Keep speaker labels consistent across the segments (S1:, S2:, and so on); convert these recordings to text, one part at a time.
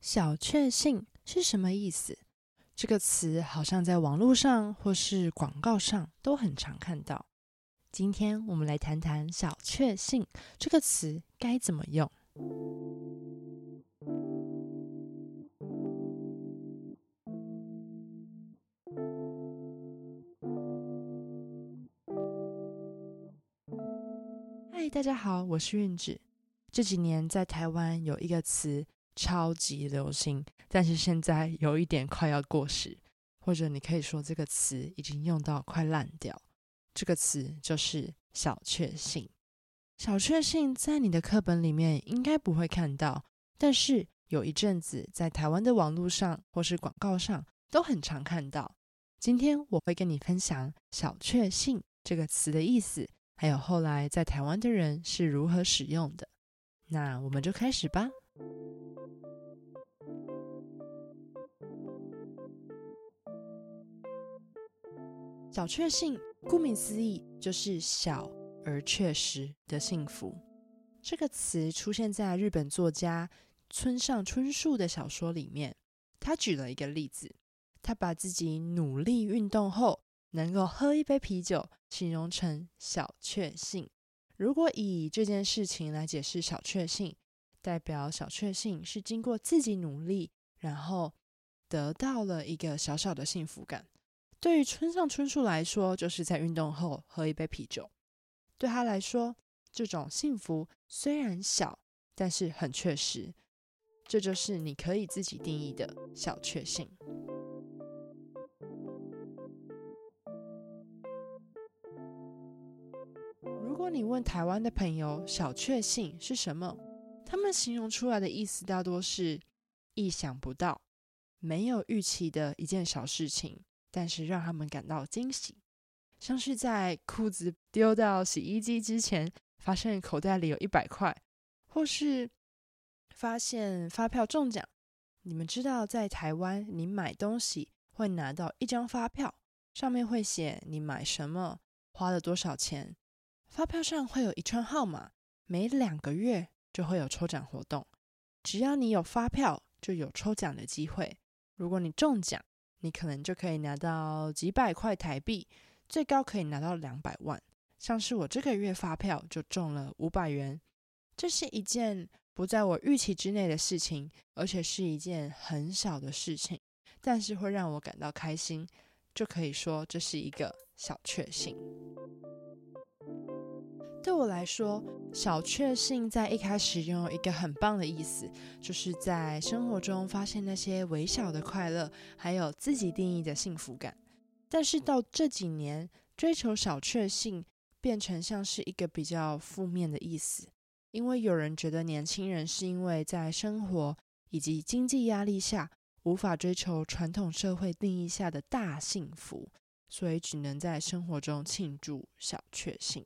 S1: 小确幸是什么意思？这个词好像在网络上或是广告上都很常看到。今天我们来谈谈“小确幸”这个词该怎么用。嗨，大家好，我是韵芷。这几年在台湾有一个词。超级流行，但是现在有一点快要过时，或者你可以说这个词已经用到快烂掉。这个词就是小确幸。小确幸在你的课本里面应该不会看到，但是有一阵子在台湾的网络上或是广告上都很常看到。今天我会跟你分享小确幸这个词的意思，还有后来在台湾的人是如何使用的。那我们就开始吧。小确幸，顾名思义，就是小而确实的幸福。这个词出现在日本作家村上春树的小说里面。他举了一个例子，他把自己努力运动后能够喝一杯啤酒，形容成小确幸。如果以这件事情来解释小确幸，代表小确幸是经过自己努力，然后得到了一个小小的幸福感。对于村上春树来说，就是在运动后喝一杯啤酒。对他来说，这种幸福虽然小，但是很确实。这就是你可以自己定义的小确幸。如果你问台湾的朋友，小确幸是什么？他们形容出来的意思大多是意想不到、没有预期的一件小事情。但是让他们感到惊喜，像是在裤子丢到洗衣机之前，发现口袋里有一百块，或是发现发票中奖。你们知道，在台湾，你买东西会拿到一张发票，上面会写你买什么，花了多少钱。发票上会有一串号码，每两个月就会有抽奖活动。只要你有发票，就有抽奖的机会。如果你中奖，你可能就可以拿到几百块台币，最高可以拿到两百万。像是我这个月发票就中了五百元，这是一件不在我预期之内的事情，而且是一件很小的事情，但是会让我感到开心，就可以说这是一个小确幸。对我来说，小确幸在一开始拥有一个很棒的意思，就是在生活中发现那些微小的快乐，还有自己定义的幸福感。但是到这几年，追求小确幸变成像是一个比较负面的意思，因为有人觉得年轻人是因为在生活以及经济压力下，无法追求传统社会定义下的大幸福，所以只能在生活中庆祝小确幸。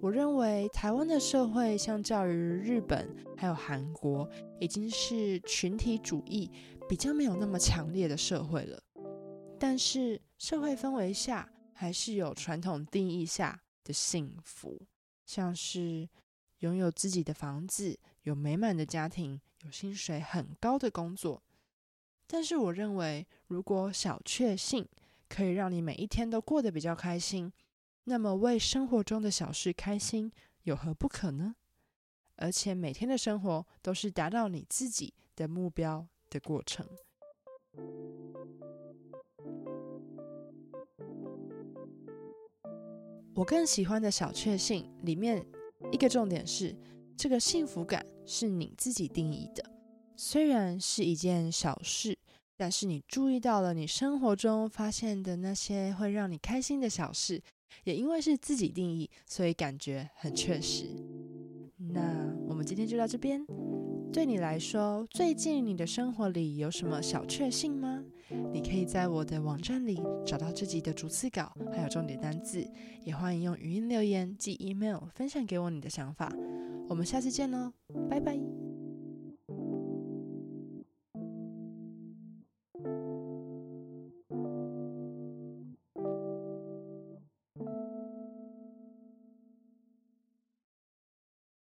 S1: 我认为台湾的社会相较于日本还有韩国，已经是群体主义比较没有那么强烈的社会了。但是社会氛围下，还是有传统定义下的幸福，像是拥有自己的房子、有美满的家庭、有薪水很高的工作。但是我认为，如果小确幸可以让你每一天都过得比较开心。那么，为生活中的小事开心有何不可呢？而且，每天的生活都是达到你自己的目标的过程。我更喜欢的小确幸里面一个重点是，这个幸福感是你自己定义的。虽然是一件小事，但是你注意到了你生活中发现的那些会让你开心的小事。也因为是自己定义，所以感觉很确实。那我们今天就到这边。对你来说，最近你的生活里有什么小确幸吗？你可以在我的网站里找到自己的逐字稿，还有重点单字。也欢迎用语音留言、寄 email 分享给我你的想法。我们下次见喽，拜拜。